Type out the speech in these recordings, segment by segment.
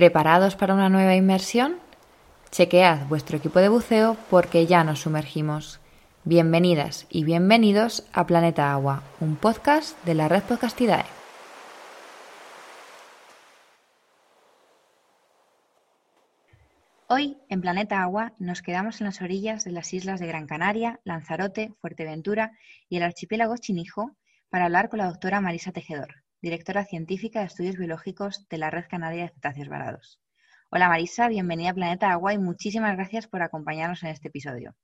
¿Preparados para una nueva inmersión? Chequead vuestro equipo de buceo porque ya nos sumergimos. Bienvenidas y bienvenidos a Planeta Agua, un podcast de la red Podcastidae. Hoy, en Planeta Agua, nos quedamos en las orillas de las islas de Gran Canaria, Lanzarote, Fuerteventura y el archipiélago Chinijo para hablar con la doctora Marisa Tejedor, directora científica de estudios biológicos de la Red Canaria de Cetáceos Varados. Hola Marisa, bienvenida a Planeta Agua y muchísimas gracias por acompañarnos en este episodio.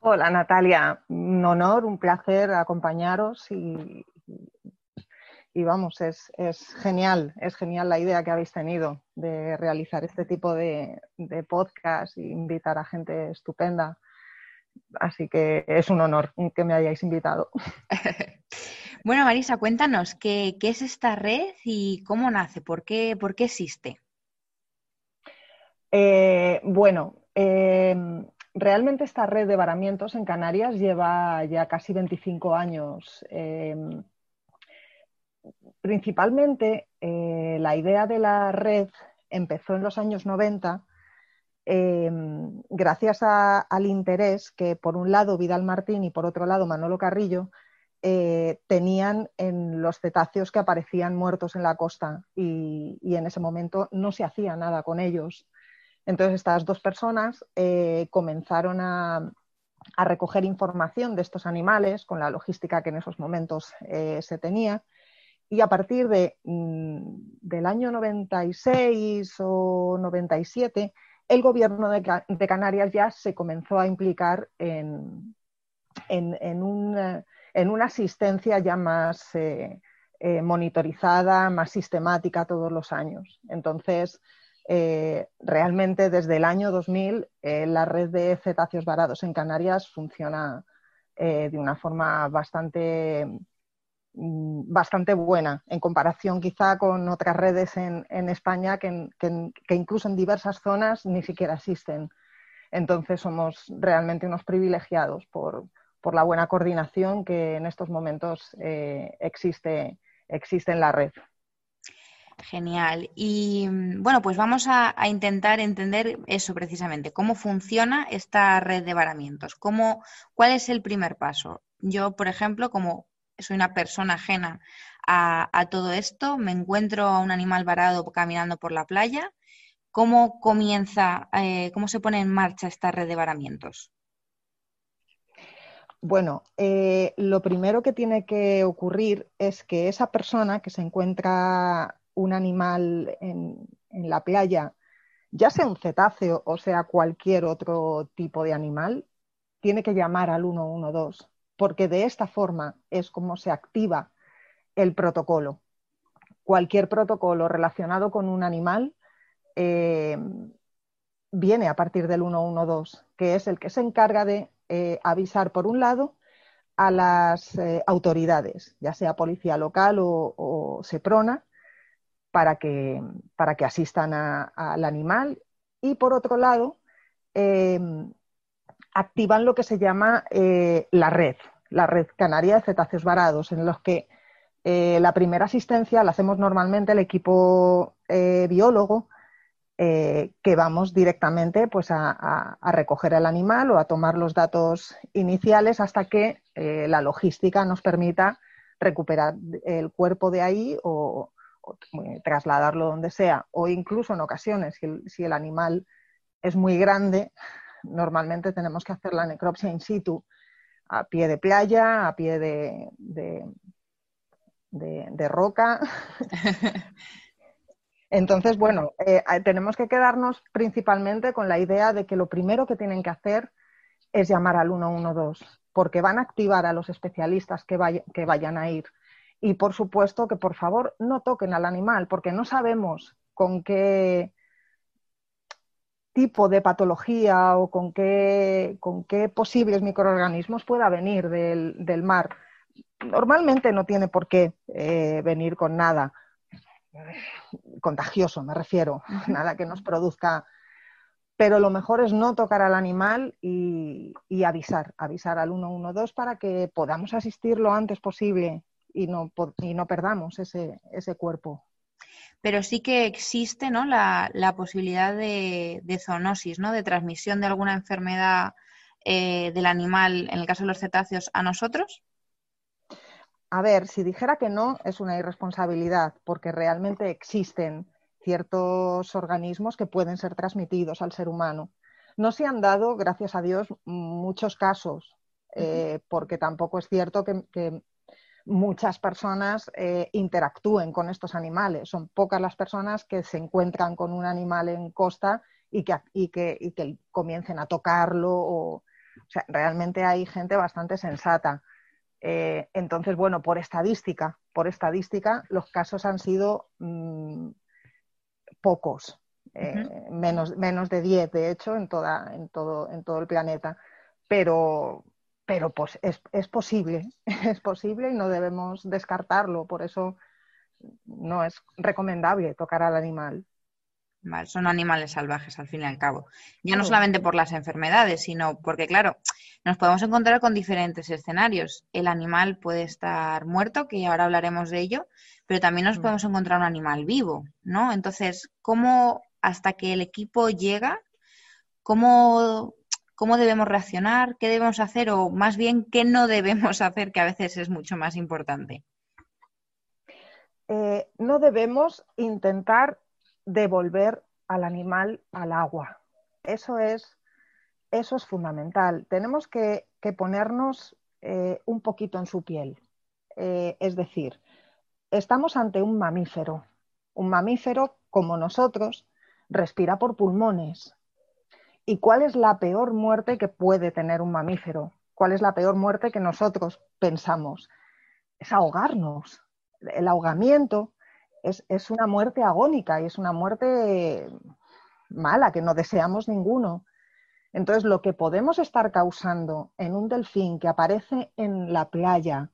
Hola Natalia, un honor, un placer acompañaros y, vamos, es, genial, es genial la idea que habéis tenido de realizar este tipo de, de podcast e invitar a gente estupenda. Así que es un honor que me hayáis invitado. Bueno, Marisa, cuéntanos, ¿qué, es esta red y cómo nace? ¿Por qué, por qué existe? Eh, bueno, em, realmente esta red de varamientos en Canarias lleva ya casi 25 años. Em, principalmente eh, la idea de la red empezó en los años 90 em, gracias al interés que por un lado Vidal Martín y por otro lado Manolo Carrillo eh, tenían en los cetáceos que aparecían muertos en la costa y, en ese momento no se hacía nada con ellos. Entonces estas dos personas eh, comenzaron a, recoger información de estos animales con la logística que en esos momentos eh, se tenía y a partir de, mm, del año 96 o 97 el gobierno de, Canarias ya se comenzó a implicar en, en un en una asistencia ya más eh, eh, monitorizada, más sistemática todos los años. Entonces, eh, realmente desde el año 2000 la red de cetáceos varados en Canarias funciona de una forma bastante, bastante buena en comparación quizá con otras redes en, España que, que, incluso en diversas zonas ni siquiera existen. Entonces somos realmente unos privilegiados por, por la buena coordinación que en estos momentos eh, existe, existe en la red. Genial. Y mm, bueno, pues vamos a, intentar entender eso precisamente, cómo funciona esta red de varamientos, cómo, cuál es el primer paso. Yo, por ejemplo, como soy una persona ajena a, todo esto, me encuentro a un animal varado caminando por la playa, ¿cómo comienza, eh, cómo se pone en marcha esta red de varamientos? Bueno, eh, lo primero que tiene que ocurrir es que esa persona que se encuentra un animal en, la playa, ya sea un cetáceo o sea cualquier otro tipo de animal, tiene que llamar al 112, porque de esta forma es como se activa el protocolo. Cualquier protocolo relacionado con un animal eh, viene a partir del 112, que es el que se encarga de eh, avisar, por un lado, a las eh, autoridades, ya sea policía local o, SEPRONA, para que, para que asistan al animal. Y por otro lado, activan lo que se llama eh, la red, la red canaria de cetáceos varados, en los que la primera asistencia la hacemos normalmente el equipo biólogo eh, que vamos directamente pues, a, recoger el animal o a tomar los datos iniciales hasta que eh, la logística nos permita recuperar el cuerpo de ahí o, eh, trasladarlo donde sea. O incluso en ocasiones, si el, animal es muy grande, normalmente tenemos que hacer la necropsia in situ a pie de playa, a pie de, de roca. Entonces, bueno, eh, tenemos que quedarnos principalmente con la idea de que lo primero que tienen que hacer es llamar al 112, porque van a activar a los especialistas que, vayan a ir. Y por supuesto que por favor no toquen al animal, porque no sabemos con qué tipo de patología o con qué, posibles microorganismos pueda venir del, mar. Normalmente no tiene por qué eh, venir con nada contagioso, me refiero, nada que nos produzca. Pero lo mejor es no tocar al animal y, avisar, avisar al 112 para que podamos asistir lo antes posible y no, y no perdamos ese, ese cuerpo. Pero sí que existe ¿no? la, posibilidad de, zoonosis, ¿no? de transmisión de alguna enfermedad eh, del animal, en el caso de los cetáceos, a nosotros. A ver, si dijera que no, es una irresponsabilidad, porque realmente existen ciertos organismos que pueden ser transmitidos al ser humano. No se han dado, gracias a Dios, muchos casos, eh, porque tampoco es cierto que, muchas personas eh, interactúen con estos animales. Son pocas las personas que se encuentran con un animal en costa y que, y que, comiencen a tocarlo. O, sea, realmente hay gente bastante sensata. Eh, entonces, bueno, por estadística, por estadística, los casos han sido mm, pocos. Eh, menos, menos de 10, de hecho, en, toda, en, todo, en todo el planeta. Pero, pero pues es, es, posible, es posible y no debemos descartarlo. Por eso no es recomendable tocar al animal. son animales salvajes al fin y al cabo. Ya no solamente por las enfermedades, sino porque, claro, nos podemos encontrar con diferentes escenarios. El animal puede estar muerto, que ahora hablaremos de ello, pero también nos mm. podemos encontrar un animal vivo, ¿no? Entonces, ¿cómo hasta que el equipo llega, cómo, cómo debemos reaccionar, qué debemos hacer o más bien qué no debemos hacer, que a veces es mucho más importante. Eh, no debemos intentar devolver al animal al agua. Eso es, eso es fundamental. Tenemos que, ponernos eh, un poquito en su piel. Eh, es decir, estamos ante un mamífero. Un mamífero como nosotros respira por pulmones. ¿Y cuál es la peor muerte que puede tener un mamífero? ¿Cuál es la peor muerte que nosotros pensamos? Es ahogarnos. El ahogamiento es, es una muerte agónica y es una muerte mala que no deseamos ninguno. Entonces, lo que podemos estar causando en un delfín que aparece en la playa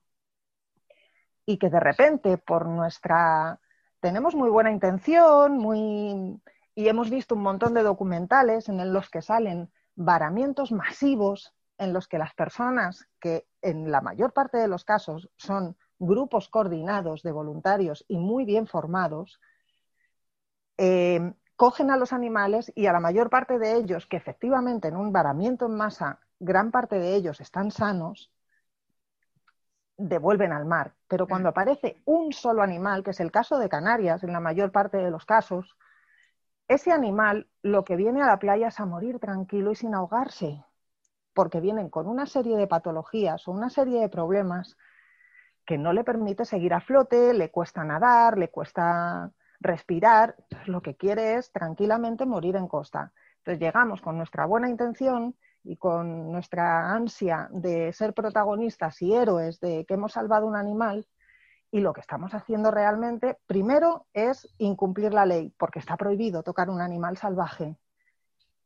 y que de repente por nuestra tenemos muy buena intención, muy y hemos visto un montón de documentales en los que salen varamientos masivos en los que las personas, que en la mayor parte de los casos son grupos coordinados de voluntarios y muy bien formados, eh, cogen a los animales y a la mayor parte de ellos, que efectivamente en un varamiento en masa, gran parte de ellos están sanos, devuelven al mar. Pero cuando aparece un solo animal, que es el caso de Canarias en la mayor parte de los casos, ese animal lo que viene a la playa es a morir tranquilo y sin ahogarse, porque vienen con una serie de patologías o una serie de problemas que no le permite seguir a flote, le cuesta nadar, le cuesta respirar, lo que quiere es tranquilamente morir en costa. Entonces llegamos con nuestra buena intención y con nuestra ansia de ser protagonistas y héroes de que hemos salvado un animal y lo que estamos haciendo realmente, primero, es incumplir la ley, porque está prohibido tocar un animal salvaje.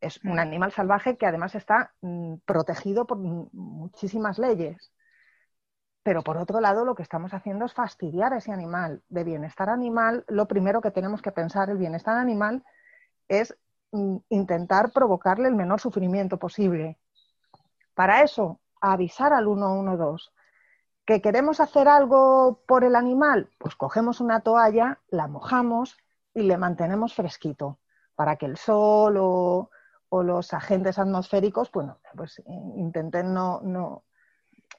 Es un mm. animal salvaje que además está mm, protegido por muchísimas leyes. Pero por otro lado, lo que estamos haciendo es fastidiar a ese animal. De bienestar animal, lo primero que tenemos que pensar, el bienestar animal, es mm, intentar provocarle el menor sufrimiento posible. Para eso, avisar al 112 ¿Que queremos hacer algo por el animal? Pues cogemos una toalla, la mojamos y le mantenemos fresquito para que el sol o, los agentes atmosféricos, bueno, pues eh, intenten no,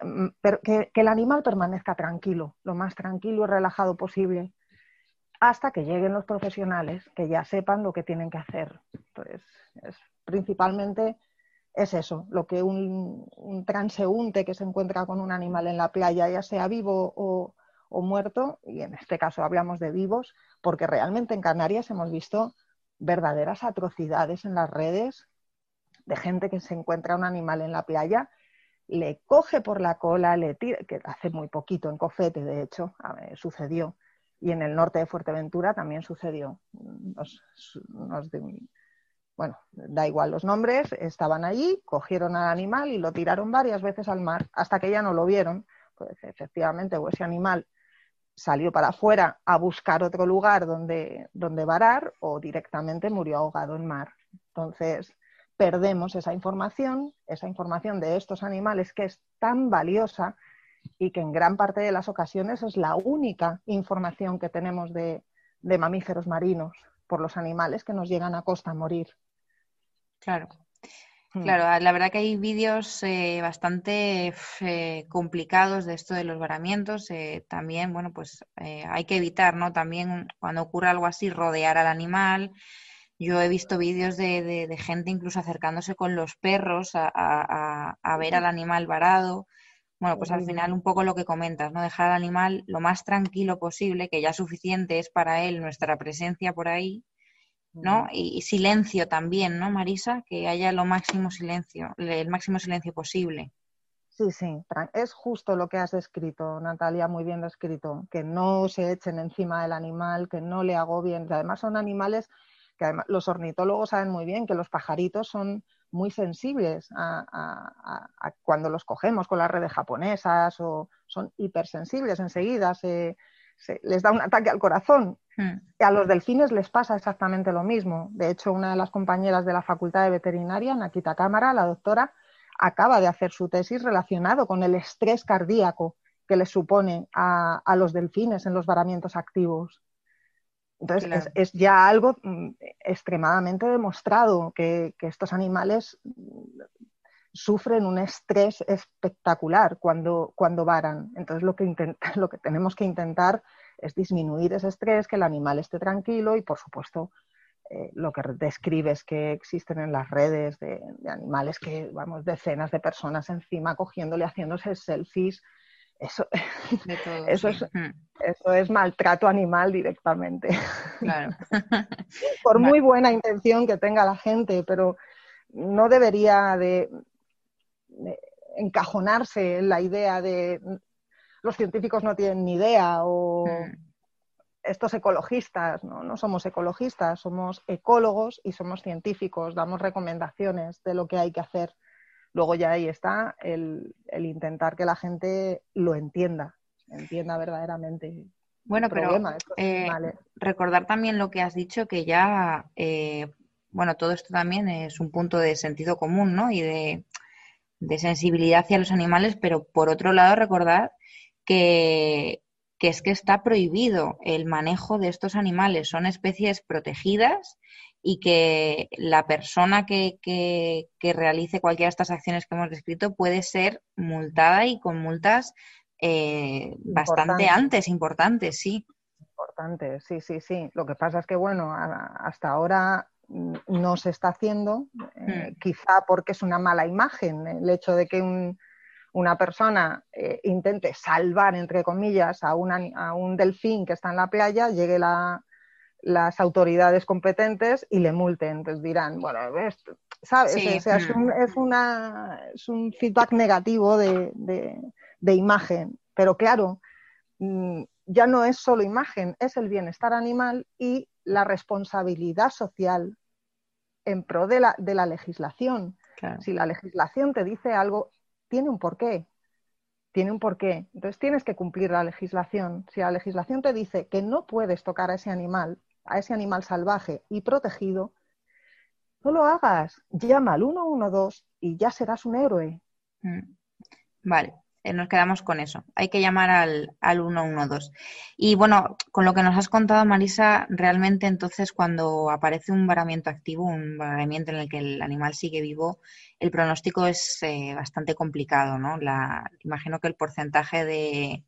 mm, pero que, el animal permanezca tranquilo, lo más tranquilo y relajado posible, hasta que lleguen los profesionales que ya sepan lo que tienen que hacer. Pues es principalmente es eso, lo que un, transeúnte que se encuentra con un animal en la playa, ya sea vivo o, muerto, y en este caso hablamos de vivos, porque realmente en Canarias hemos visto verdaderas atrocidades en las redes de gente que se encuentra un animal en la playa, le coge por la cola, le tira, que hace muy poquito en Cofete, de hecho, sucedió, y en el norte de Fuerteventura también sucedió bueno, da igual los nombres, estaban allí, cogieron al animal y lo tiraron varias veces al mar hasta que ya no lo vieron. Pues efectivamente, o ese animal salió para afuera a buscar otro lugar donde, donde varar o directamente murió ahogado en mar. Entonces, perdemos esa información, esa información de estos animales que es tan valiosa y que en gran parte de las ocasiones es la única información que tenemos de, de mamíferos marinos por los animales que nos llegan a costa a morir. Claro. Hmm. Claro, la verdad que hay vídeos eh, bastante eh, complicados de esto de los varamientos. Eh, también, bueno, pues hay que evitar, ¿no? También cuando ocurre algo así, rodear al animal. Yo he visto vídeos de, gente incluso acercándose con los perros a, ver al animal varado. Bueno, pues al final un poco lo que comentas, ¿no? Dejar al animal lo más tranquilo posible, que ya suficiente es para él nuestra presencia por ahí, ¿no? Y, silencio también, ¿no, Marisa? Que haya lo máximo silencio, el máximo silencio posible. Sí, sí, es justo lo que has descrito, Natalia, muy bien descrito, que no se echen encima del animal, que no le agobien, además son animales que además los ornitólogos saben muy bien que los pajaritos son muy sensibles a, cuando los cogemos con las redes japonesas o son hipersensibles enseguida, se, les da un ataque al corazón. A los delfines les pasa exactamente lo mismo. De hecho, una de las compañeras de la Facultad de Veterinaria, Nakita Cámara, la doctora, acaba de hacer su tesis relacionado con el estrés cardíaco que les supone a, a los delfines en los varamientos activos. Entonces, es, ya algo mm, extremadamente demostrado que, estos animales mm, sufren un estrés espectacular cuando, cuando varan. Entonces, lo que, lo que tenemos que intentar es disminuir ese estrés, que el animal esté tranquilo y, por supuesto, eh, lo que describes que existen en las redes de, animales que, vamos, decenas de personas encima cogiéndole, haciéndose selfies eso, eso, es, eso es maltrato animal directamente. Claro. Por muy buena intención que tenga la gente, pero no debería de, encajonarse en la idea de los científicos no tienen ni idea o hmm. estos ecologistas, ¿no? no somos ecologistas, somos ecólogos y somos científicos, damos recomendaciones de lo que hay que hacer Luego ya ahí está el, intentar que la gente lo entienda, entienda verdaderamente. Bueno, pero eh, recordar también lo que has dicho, que ya, eh, bueno, todo esto también es un punto de sentido común, ¿no? Y de, sensibilidad hacia los animales, pero por otro lado recordar que, que es que está prohibido el manejo de estos animales. Son especies protegidas y que la persona que, realice cualquiera de estas acciones que hemos descrito puede ser multada y con multas eh, bastante antes, importantes, sí. Importantes, sí, sí, sí. Lo que pasa es que, bueno, hasta ahora no se está haciendo, eh, hmm. quizá porque es una mala imagen el hecho de que una persona eh, intente salvar, entre comillas, a, a un delfín que está en la playa, llegue la, las autoridades competentes y le multen. Entonces dirán, bueno, ¿sabes? es, un, es, un, feedback negativo de, imagen. Pero claro, mm, ya no es solo imagen, es el bienestar animal y la responsabilidad social en pro de la, de la legislación. Si la legislación te dice algo, tiene un porqué. Tiene un porqué. Entonces tienes que cumplir la legislación. Si la legislación te dice que no puedes tocar a ese animal a ese animal salvaje y protegido, no lo hagas. Llama al 112 y ya serás un héroe. Mm. Vale, nos quedamos con eso. Hay que llamar al, al 112. Y bueno, con lo que nos has contado, Marisa, realmente entonces cuando aparece un varamiento activo, un varamiento en el que el animal sigue vivo, el pronóstico es eh, bastante complicado, ¿no? Imagino que el porcentaje de,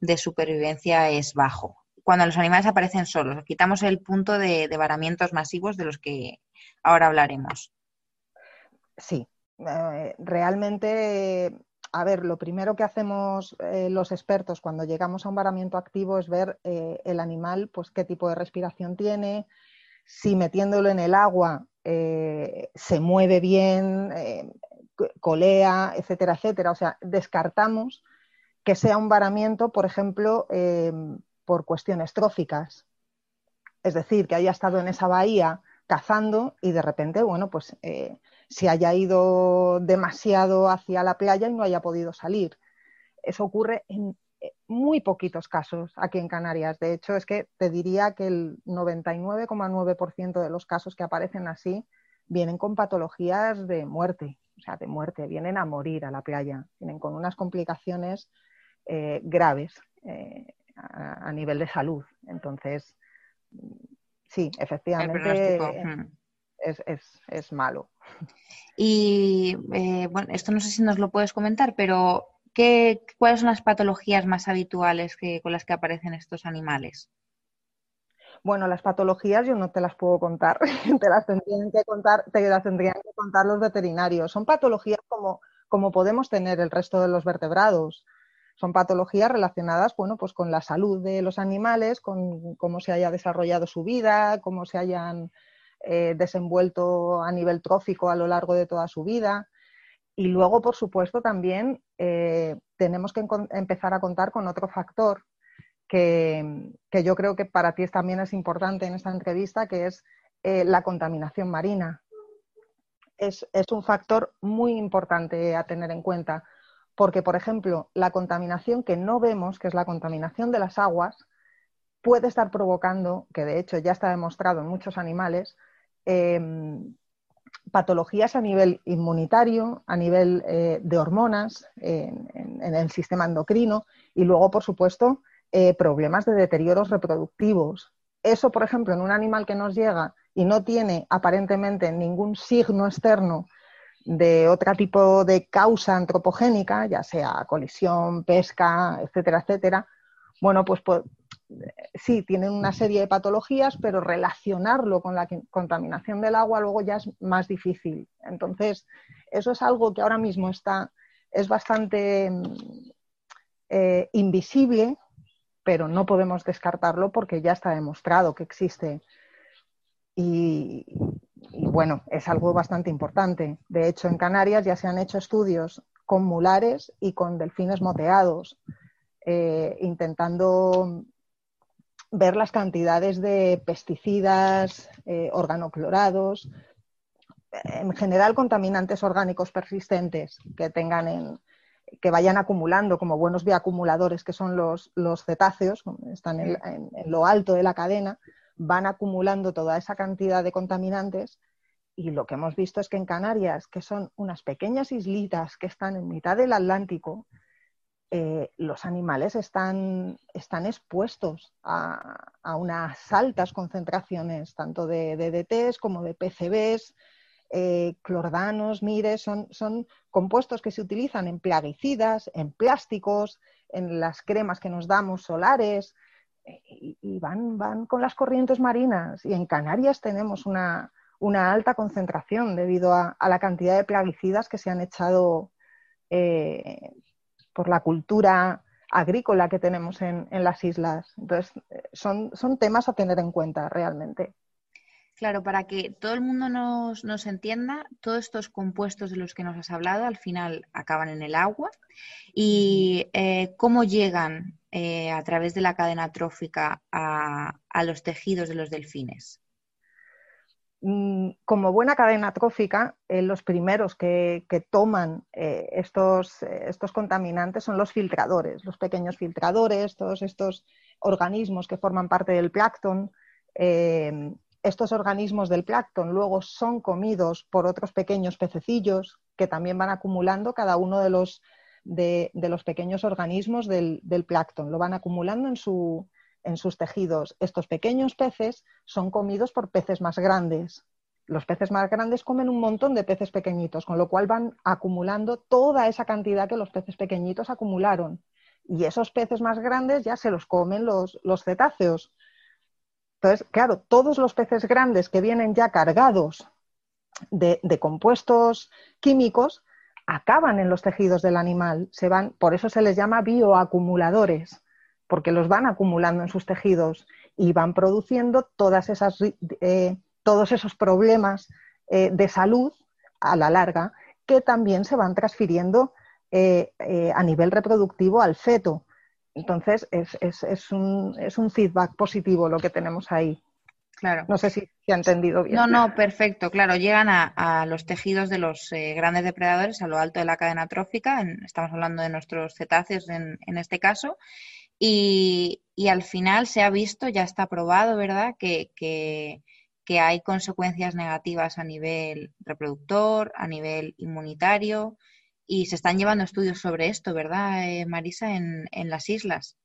de supervivencia es bajo cuando los animales aparecen solos. Quitamos el punto de, varamientos masivos de los que ahora hablaremos. Sí, eh, realmente, a ver, lo primero que hacemos eh, los expertos cuando llegamos a un varamiento activo es ver eh, el animal, pues qué tipo de respiración tiene, si metiéndolo en el agua se mueve bien, colea, etcétera, etcétera. O sea, descartamos que sea un varamiento, por ejemplo, por cuestiones tróficas. Es decir, que haya estado en esa bahía cazando y de repente, bueno, pues eh, se haya ido demasiado hacia la playa y no haya podido salir. Eso ocurre en eh, muy poquitos casos aquí en Canarias. De hecho, es que te diría que el 99,9% de los casos que aparecen así vienen con patologías de muerte, o sea, de muerte, vienen a morir a la playa, vienen con unas complicaciones eh, graves a, nivel de salud. Entonces, sí, efectivamente hmm. es, malo. Y eh, bueno, esto no sé si nos lo puedes comentar, pero ¿qué, ¿cuáles son las patologías más habituales que, con las que aparecen estos animales? Bueno, las patologías yo no te las puedo contar, te las tendrían que contar, te las tendrían que contar los veterinarios. Son patologías como, como podemos tener el resto de los vertebrados. Son patologías relacionadas, bueno, pues con la salud de los animales, con cómo se haya desarrollado su vida, cómo se hayan eh, desenvuelto a nivel trófico a lo largo de toda su vida. Y luego, por supuesto, también eh, tenemos que empezar a contar con otro factor que, yo creo que para ti también es importante en esta entrevista, que es eh, la contaminación marina. Es, un factor muy importante a tener en cuenta, porque, por ejemplo, la contaminación que no vemos, que es la contaminación de las aguas, puede estar provocando, que de hecho ya está demostrado en muchos animales, em, patologías a nivel inmunitario, a nivel eh, de hormonas, en, el sistema endocrino y luego, por supuesto, eh, problemas de deterioros reproductivos. Eso, por ejemplo, en un animal que nos llega y no tiene aparentemente ningún signo externo de otro tipo de causa antropogénica, ya sea colisión, pesca, etcétera, etcétera, bueno, pues, pues sí, tienen una serie de patologías, pero relacionarlo con la contaminación del agua luego ya es más difícil. Entonces, eso es algo que ahora mismo está, es bastante eh, invisible pero no podemos descartarlo porque ya está demostrado que existe. Y, bueno, es algo bastante importante. De hecho, en Canarias ya se han hecho estudios con mulares y con delfines moteados, eh, intentando ver las cantidades de pesticidas, eh, organoclorados, en general contaminantes orgánicos persistentes que tengan en, que vayan acumulando como buenos bioacumuladores, que son los, cetáceos, están en, lo alto de la cadena, van acumulando toda esa cantidad de contaminantes y lo que hemos visto es que en Canarias, que son unas pequeñas islitas que están en mitad del Atlántico, eh, los animales están, están expuestos a, unas altas concentraciones tanto de DDTs como de PCBs, eh, clordanos, mires, son, son compuestos que se utilizan en plaguicidas, en plásticos, en las cremas que nos damos solares, eh, y, van, van con las corrientes marinas. Y en Canarias tenemos una, alta concentración debido a, la cantidad de plaguicidas que se han echado eh, por la cultura agrícola que tenemos en, en las islas. Entonces, son, son temas a tener en cuenta realmente. Claro, para que todo el mundo nos, entienda, todos estos compuestos de los que nos has hablado al final acaban en el agua y eh, cómo llegan eh, a través de la cadena trófica a, los tejidos de los delfines. Mm, como buena cadena trófica, eh, los primeros que, toman estos, estos contaminantes son los filtradores, los pequeños filtradores, todos estos organismos que forman parte del plancton estos organismos del plancton luego son comidos por otros pequeños pececillos que también van acumulando cada uno de los, de, los pequeños organismos del, del, plancton. Lo van acumulando en, su, en sus tejidos. Estos pequeños peces son comidos por peces más grandes. Los peces más grandes comen un montón de peces pequeñitos, con lo cual van acumulando toda esa cantidad que los peces pequeñitos acumularon. Y esos peces más grandes ya se los comen los, cetáceos entonces, claro, todos los peces grandes que vienen ya cargados de, compuestos químicos acaban en los tejidos del animal. Se van, por eso se les llama bioacumuladores, porque los van acumulando en sus tejidos y van produciendo todas esas, eh, todos esos problemas eh, de salud a la larga que también se van transfiriendo eh, a nivel reproductivo al feto. Entonces, es, es, es, un, es un feedback positivo lo que tenemos ahí. Claro. No sé si se ha entendido bien. No, no, perfecto. Claro, llegan a, los tejidos de los eh, grandes depredadores a lo alto de la cadena trófica. estamos hablando de nuestros cetáceos en, en este caso. Y, al final se ha visto, ya está probado, ¿verdad?, que hay consecuencias negativas a nivel reproductor, a nivel inmunitario, y se están llevando estudios sobre esto, ¿verdad, eh, Marisa, en, las islas?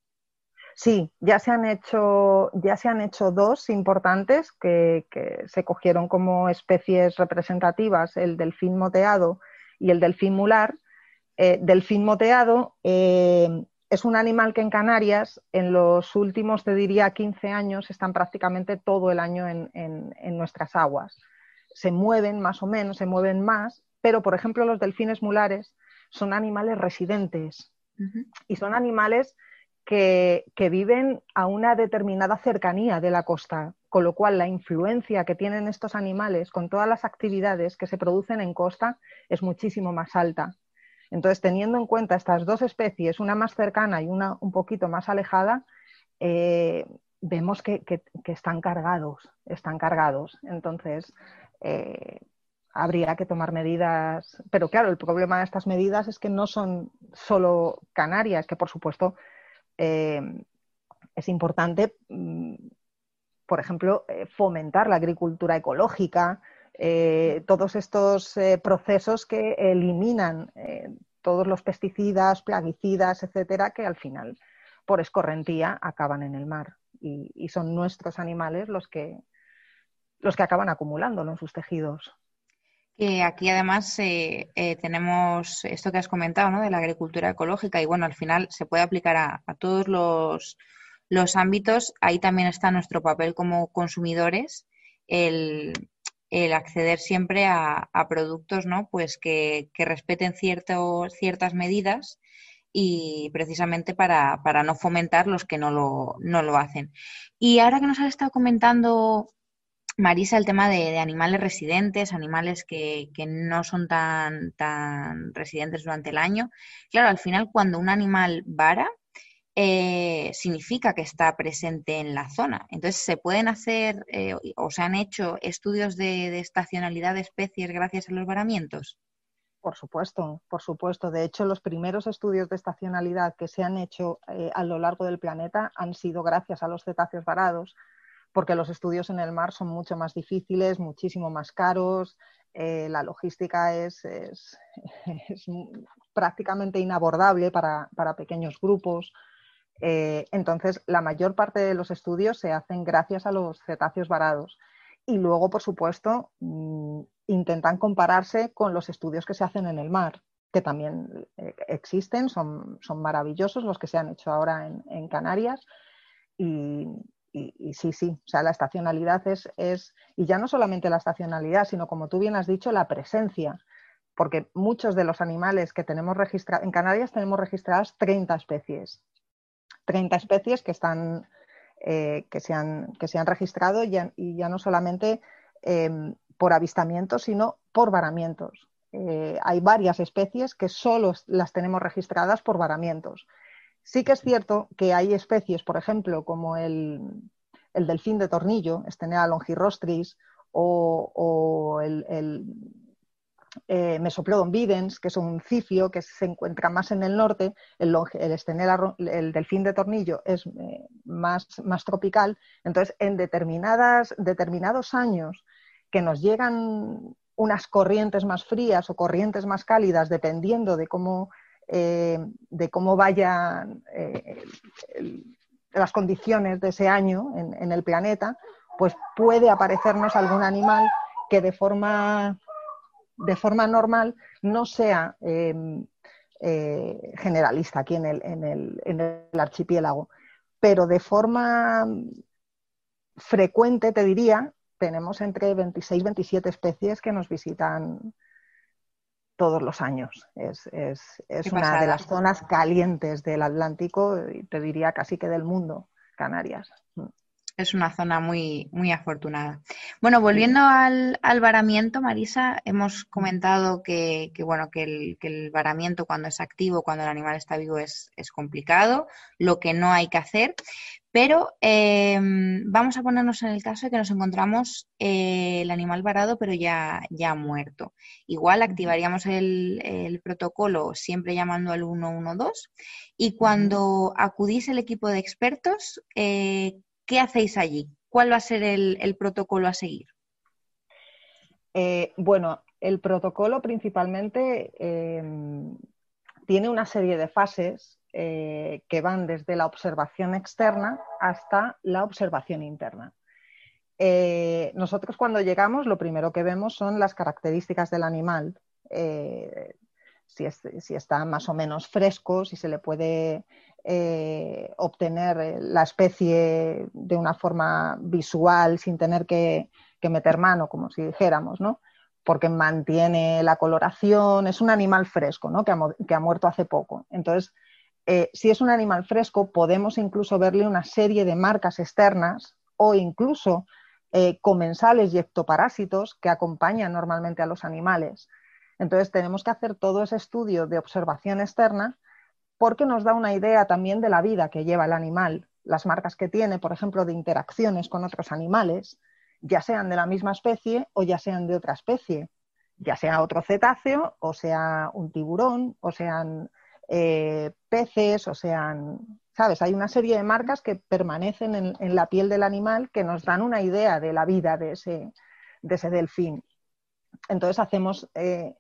Sí, ya se han hecho, ya se han hecho dos importantes que, se cogieron como especies representativas, el delfín moteado y el delfín mular. Eh, delfín moteado eh, es un animal que en Canarias en los últimos, te diría, 15 años están prácticamente todo el año en, nuestras aguas. Se mueven más o menos, se mueven más, pero por ejemplo los delfines mulares son animales residentes y son animales que, viven a una determinada cercanía de la costa, con lo cual la influencia que tienen estos animales con todas las actividades que se producen en costa es muchísimo más alta. Entonces, teniendo en cuenta estas dos especies, una más cercana y una un poquito más alejada, eh, vemos que, están cargados, están cargados. Entonces, eh, habría que tomar medidas. Pero claro, el problema de estas medidas es que no son solo Canarias, que por supuesto eh, es importante, mm, por ejemplo, fomentar la agricultura ecológica, eh, todos estos procesos que eliminan todos los pesticidas, plaguicidas, etcétera, que al final, por escorrentía, acaban en el mar. Y, son nuestros animales los que, los que acaban acumulándolo en sus tejidos aquí además eh, eh, tenemos esto que has comentado, ¿no? De la agricultura ecológica y bueno, al final se puede aplicar a, todos los, ámbitos. Ahí también está nuestro papel como consumidores, acceder siempre a, productos, ¿no? Pues que, respeten ciertas medidas y precisamente para, para, no fomentar los que no lo, no lo hacen. Y ahora que nos has estado comentando Marisa, el tema de, animales residentes, animales que, no son tan, tan residentes durante el año. Claro, al final cuando un animal vara, eh, significa que está presente en la zona. Entonces, ¿se pueden hacer eh, o se han hecho estudios de, estacionalidad de especies gracias a los varamientos? Por supuesto, por supuesto. De hecho, los primeros estudios de estacionalidad que se han hecho eh, a lo largo del planeta han sido gracias a los cetáceos varados porque los estudios en el mar son mucho más difíciles, muchísimo más caros, la logística es, prácticamente inabordable para, pequeños grupos. Eh, entonces, la mayor parte de los estudios se hacen gracias a los cetáceos varados. Y luego, por supuesto, mm, intentan compararse con los estudios que se hacen en el mar, que también eh, existen, son, son, maravillosos los que se han hecho ahora en, Canarias. Y, y, sí, sí, o sea, la estacionalidad es, es, y ya no solamente la estacionalidad, sino como tú bien has dicho, la presencia, porque muchos de los animales que tenemos registrados, en Canarias tenemos registradas 30 especies, 30 especies que están, eh, que, se han, que se han registrado y ya, no solamente em, por avistamientos, sino por varamientos. Eh, hay varias especies que solo las tenemos registradas por varamientos. Sí que es cierto que hay especies, por ejemplo, como el, delfín de tornillo, Estenea longirostris, o, el, el eh, Mesoplodon videns, que es un cifio que se encuentra más en el norte, el, el, delfín de tornillo es eh, más, más, tropical. Entonces, en determinadas, determinados años que nos llegan unas corrientes más frías o corrientes más cálidas, dependiendo de cómo eh, de cómo vayan las condiciones de ese año en, el planeta, pues puede aparecernos algún animal que de forma, de forma normal no sea em, eh, generalista aquí en el, en, el, en el archipiélago, pero de forma frecuente, te diría, tenemos entre 26 y 27 especies que nos visitan todos los años. Es, una de las zonas calientes del Atlántico y te diría casi que del mundo, Canarias. Es una zona muy, muy afortunada. Bueno, volviendo al, varamiento, Marisa, hemos comentado que, bueno, que el, que el, varamiento cuando es activo, cuando el animal está vivo, es, es complicado, lo que no hay que hacer. Pero em, vamos a ponernos en el caso de que nos encontramos eh, el animal varado, pero ya, ya muerto. Igual activaríamos el, protocolo siempre llamando al 112 y cuando acudís el equipo de expertos, eh, ¿qué hacéis allí? ¿Cuál va a ser el, protocolo a seguir? Eh, bueno, el protocolo principalmente em, tiene una serie de fases eh, que van desde la observación externa hasta la observación interna. Eh, nosotros cuando llegamos lo primero que vemos son las características del animal, eh, si, está más o menos fresco, si se le puede obtener la especie de una forma visual sin tener que, meter mano, como si dijéramos, ¿no? porque mantiene la coloración, es un animal fresco, ¿no? que, ha, muerto hace poco. Entonces, eh, si es un animal fresco, podemos incluso verle una serie de marcas externas o incluso eh, comensales y ectoparásitos que acompañan normalmente a los animales. Entonces, tenemos que hacer todo ese estudio de observación externa porque nos da una idea también de la vida que lleva el animal, las marcas que tiene, por ejemplo, de interacciones con otros animales, ya sean de la misma especie o ya sean de otra especie, ya sea otro cetáceo o sea un tiburón o sean eh, peces o sean, ¿sabes? Hay una serie de marcas que permanecen en, la piel del animal que nos dan una idea de la vida de ese, de ese delfín. Entonces hacemos... Eh,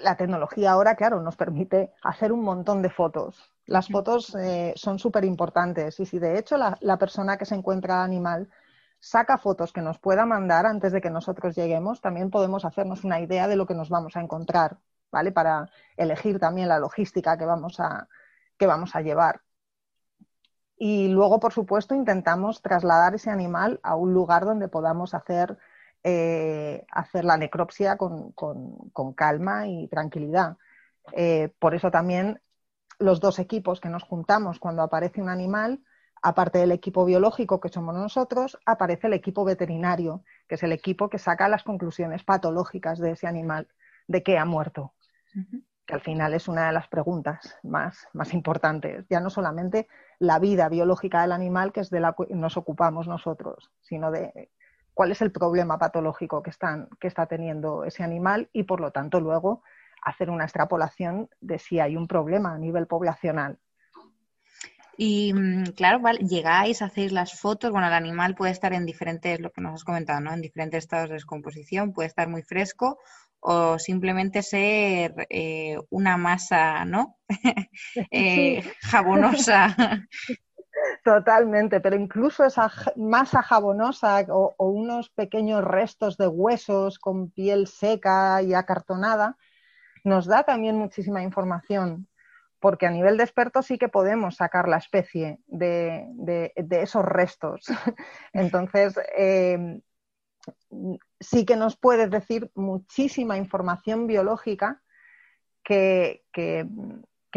la tecnología ahora, claro, nos permite hacer un montón de fotos. Las fotos eh, son súper importantes y si de hecho la, la, persona que se encuentra animal saca fotos que nos pueda mandar antes de que nosotros lleguemos, también podemos hacernos una idea de lo que nos vamos a encontrar, ¿vale? Para elegir también la logística que vamos a, que vamos a llevar. Y luego, por supuesto, intentamos trasladar ese animal a un lugar donde podamos hacer, eh, hacer la necropsia con, calma y tranquilidad. Eh, por eso también los dos equipos que nos juntamos cuando aparece un animal, aparte del equipo biológico que somos nosotros, aparece el equipo veterinario, que es el equipo que saca las conclusiones patológicas de ese animal, de qué ha muerto, que al final es una de las preguntas más, más importantes. Ya no solamente la vida biológica del animal, que es de la que nos ocupamos nosotros, sino de cuál es el problema patológico que, están, que está teniendo ese animal y, por lo tanto, luego hacer una extrapolación de si hay un problema a nivel poblacional y mm, claro, vale, llegáis, hacéis las fotos, bueno, el animal puede estar en diferentes, lo que nos has comentado, ¿no? En diferentes estados de descomposición, puede estar muy fresco o simplemente ser eh, una masa, ¿no? eh, jabonosa. Totalmente, pero incluso esa masa jabonosa o, unos pequeños restos de huesos con piel seca y acartonada nos da también muchísima información porque a nivel de expertos sí que podemos sacar la especie de, esos restos. Entonces, eh, sí que nos puedes decir muchísima información biológica que,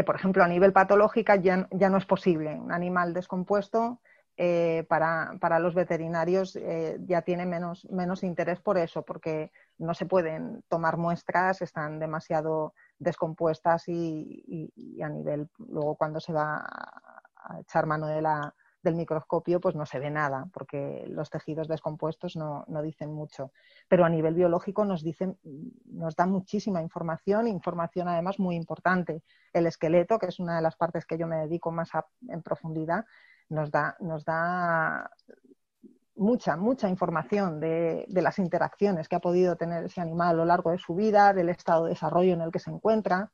por ejemplo, a nivel patológica ya, ya, no es posible. Un animal descompuesto eh, para, los veterinarios eh, ya tiene menos, menos interés por eso, porque no se pueden tomar muestras, están demasiado descompuestas y, a nivel, luego cuando se va a echar mano de la, del microscopio, pues no se ve nada, porque los tejidos descompuestos no, dicen mucho. Pero a nivel biológico nos dicen, nos da muchísima información, información además muy importante. El esqueleto, que es una de las partes que yo me dedico más en profundidad, nos da, nos da mucha, mucha información de, las interacciones que ha podido tener ese animal a lo largo de su vida, del estado de desarrollo en el que se encuentra.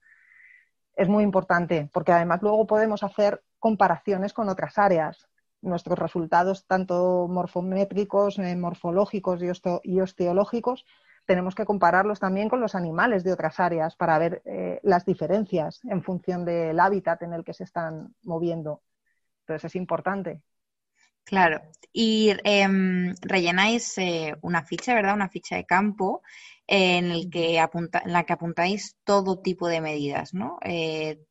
Es muy importante porque además luego podemos hacer comparaciones con otras áreas. Nuestros resultados, tanto morfométricos, eh, morfológicos y, osteológicos, tenemos que compararlos también con los animales de otras áreas para ver eh, las diferencias en función del hábitat en el que se están moviendo. Entonces es importante. Claro, y em, rellenáis eh, una ficha, ¿verdad? Una ficha de campo en, en la que apuntáis todo tipo de medidas, ¿no?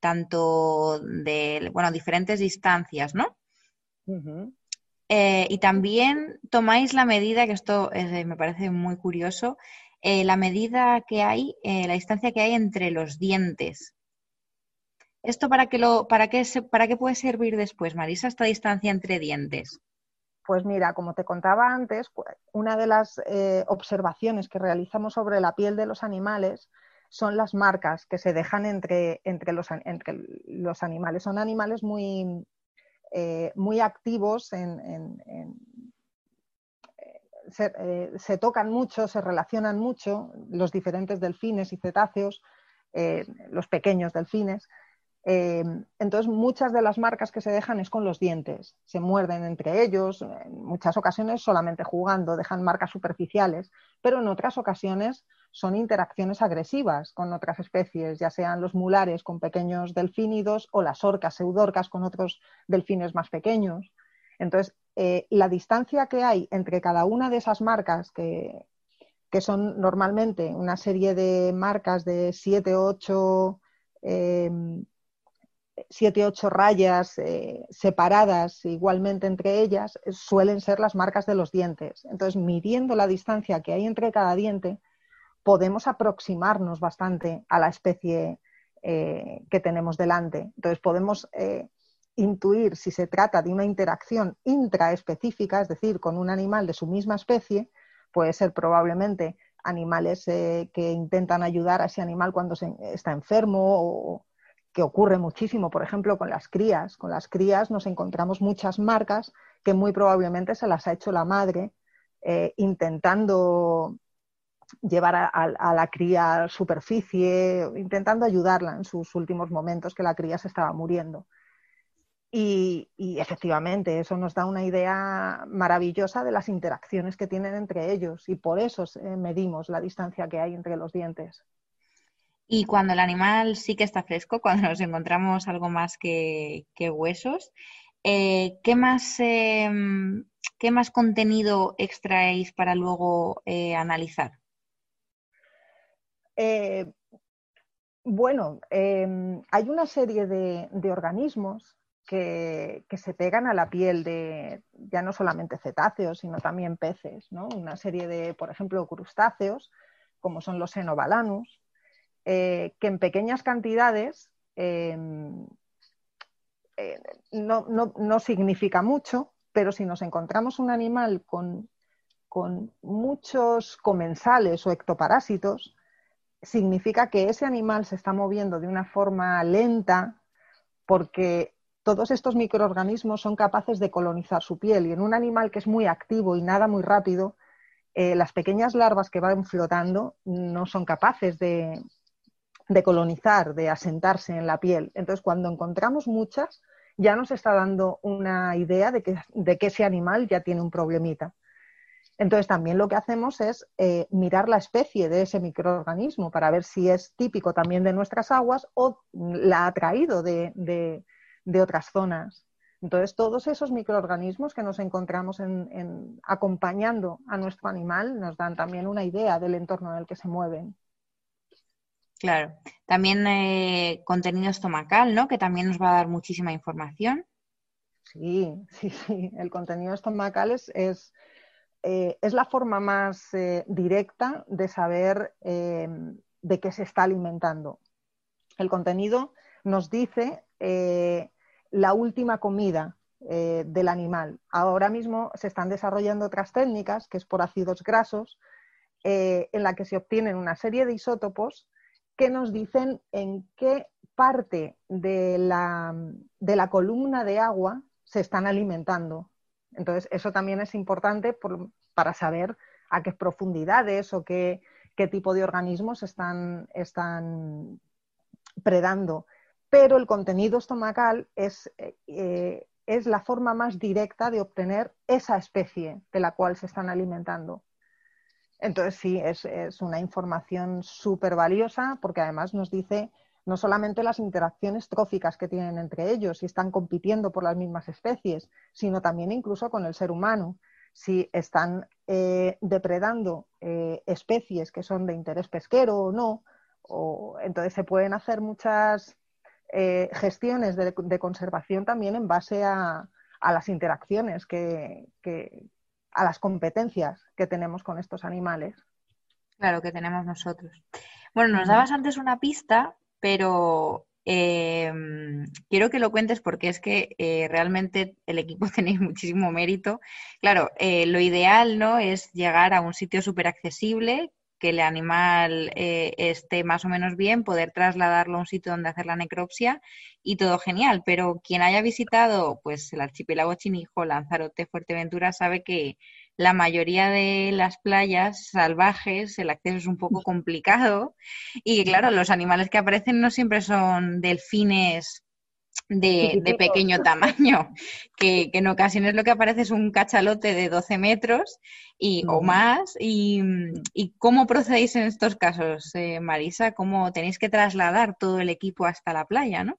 Tanto de, bueno, diferentes distancias, ¿no? Eh, y también tomáis la medida, que esto me parece muy curioso, la medida que hay, la distancia que hay entre los dientes. ¿Esto para qué, lo, para, qué para qué puede servir después, Marisa, esta distancia entre dientes? Pues mira, como te contaba antes, pues, una de las eh, observaciones que realizamos sobre la piel de los animales son las marcas que se dejan entre, entre, los, entre los, animales. Son animales muy, eh, muy activos en, eh, se, tocan mucho, se relacionan mucho los diferentes delfines y cetáceos, los pequeños delfines, Eh, entonces, muchas de las marcas que se dejan es con los dientes. Se muerden entre ellos, en muchas ocasiones solamente jugando, dejan marcas superficiales, pero en otras ocasiones son interacciones agresivas con otras especies, ya sean los mulares con pequeños delfínidos o las orcas, pseudorcas con otros delfines más pequeños. Entonces, eh, la distancia que hay entre cada una de esas marcas, que, que son normalmente una serie de marcas de 7 o 8 siete, ocho rayas eh, separadas igualmente entre ellas, suelen ser las marcas de los dientes. Entonces, midiendo la distancia que hay entre cada diente, podemos aproximarnos bastante a la especie eh, que tenemos delante. Entonces, podemos eh, intuir si se trata de una interacción intraespecífica, es decir, con un animal de su misma especie, puede ser probablemente animales que intentan ayudar a ese animal cuando se, está enfermo o, que ocurre muchísimo, por ejemplo, con las crías. Con las crías nos encontramos muchas marcas que muy probablemente se las ha hecho la madre eh, intentando llevar a, la cría a superficie, intentando ayudarla en sus últimos momentos que la cría se estaba muriendo. Y, efectivamente, eso nos da una idea maravillosa de las interacciones que tienen entre ellos y por eso eh, medimos la distancia que hay entre los dientes. Y cuando el animal sí que está fresco, cuando nos encontramos algo más que, huesos, eh, ¿qué, más, em, ¿qué más contenido extraéis para luego eh, analizar? Eh, bueno, hay una serie de, organismos que, se pegan a la piel de ya no solamente cetáceos, sino también peces, ¿no? Una serie de, por ejemplo, crustáceos, como son los enobalanus, eh, que en pequeñas cantidades em, eh, no, significa mucho, pero si nos encontramos un animal con, muchos comensales o ectoparásitos, significa que ese animal se está moviendo de una forma lenta porque todos estos microorganismos son capaces de colonizar su piel. Y en un animal que es muy activo y nada muy rápido, eh, las pequeñas larvas que van flotando no son capaces de, de colonizar, de asentarse en la piel. Entonces, cuando encontramos muchas, ya nos está dando una idea de que, de que ese animal ya tiene un problemita. Entonces, también lo que hacemos es eh, mirar la especie de ese microorganismo para ver si es típico también de nuestras aguas o la ha traído de, de, otras zonas. Entonces, todos esos microorganismos que nos encontramos en, acompañando a nuestro animal nos dan también una idea del entorno en el que se mueven. Claro. También eh, contenido estomacal, ¿no? Que también nos va a dar muchísima información. Sí, sí, sí. El contenido estomacal es, es, eh, la forma más eh, directa de saber de qué se está alimentando. El contenido nos dice la última comida del animal. Ahora mismo se están desarrollando otras técnicas, que es por ácidos grasos, en la que se obtienen una serie de isótopos que nos dicen en qué parte de la, columna de agua se están alimentando. Entonces, eso también es importante para saber a qué profundidades o qué, tipo de organismos están, están, predando. Pero el contenido estomacal es, eh, es la forma más directa de obtener esa especie de la cual se están alimentando. Entonces sí, es, una información súper valiosa porque además nos dice no solamente las interacciones tróficas que tienen entre ellos, si están compitiendo por las mismas especies, sino también incluso con el ser humano, si están eh, depredando eh, especies que son de interés pesquero o no. O, entonces se pueden hacer muchas eh, gestiones de, conservación también en base a, las interacciones que, a las competencias que tenemos con estos animales. Claro, que tenemos nosotros. Bueno, nos dabas antes una pista, pero em, quiero que lo cuentes porque es que eh, realmente el equipo tenéis muchísimo mérito. Claro, eh, lo ideal no es llegar a un sitio súper accesible que el animal eh, esté más o menos bien, poder trasladarlo a un sitio donde hacer la necropsia y todo genial. Pero quien haya visitado pues el archipiélago Chinijo, Lanzarote, Fuerteventura, sabe que la mayoría de las playas salvajes el acceso es un poco complicado y que claro, los animales que aparecen no siempre son delfines de, pequeño tamaño, que, en ocasiones lo que aparece es un cachalote de 12 metros y, o más. Y, cómo procedéis en estos casos, eh, Marisa? ¿Cómo tenéis que trasladar todo el equipo hasta la playa, no?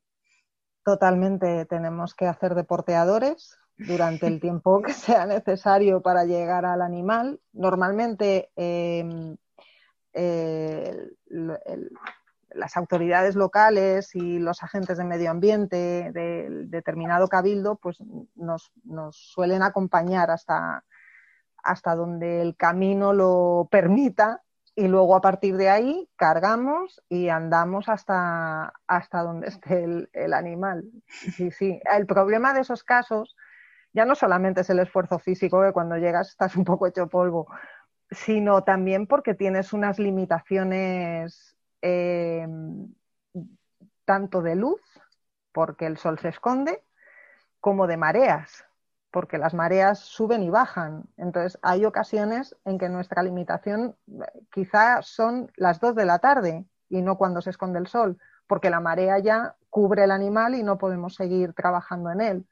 Totalmente, tenemos que hacer deporteadores durante el tiempo que sea necesario para llegar al animal. Normalmente em, el las autoridades locales y los agentes de medio ambiente del determinado cabildo pues nos, suelen acompañar hasta, hasta donde el camino lo permita y luego a partir de ahí cargamos y andamos hasta, hasta donde esté el, el, animal. Sí, sí. El problema de esos casos ya no solamente es el esfuerzo físico, que cuando llegas estás un poco hecho polvo, sino también porque tienes unas limitaciones eh, tanto de luz, porque el sol se esconde, como de mareas, porque las mareas suben y bajan. Entonces, hay ocasiones en que nuestra limitación quizá son las dos de la tarde y no cuando se esconde el sol, porque la marea ya cubre el animal y no podemos seguir trabajando en él.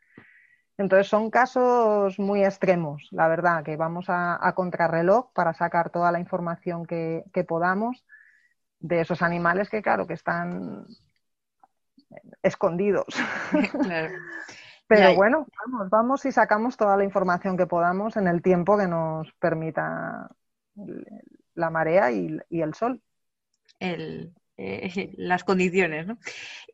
Entonces son casos muy extremos, la verdad, que vamos a, contrarreloj para sacar toda la información que podamos de esos animales que, claro, que están escondidos. Pero bueno, vamos, vamos y sacamos toda la información que podamos en el tiempo que nos permita la marea y, el sol. El, eh, las condiciones, ¿no?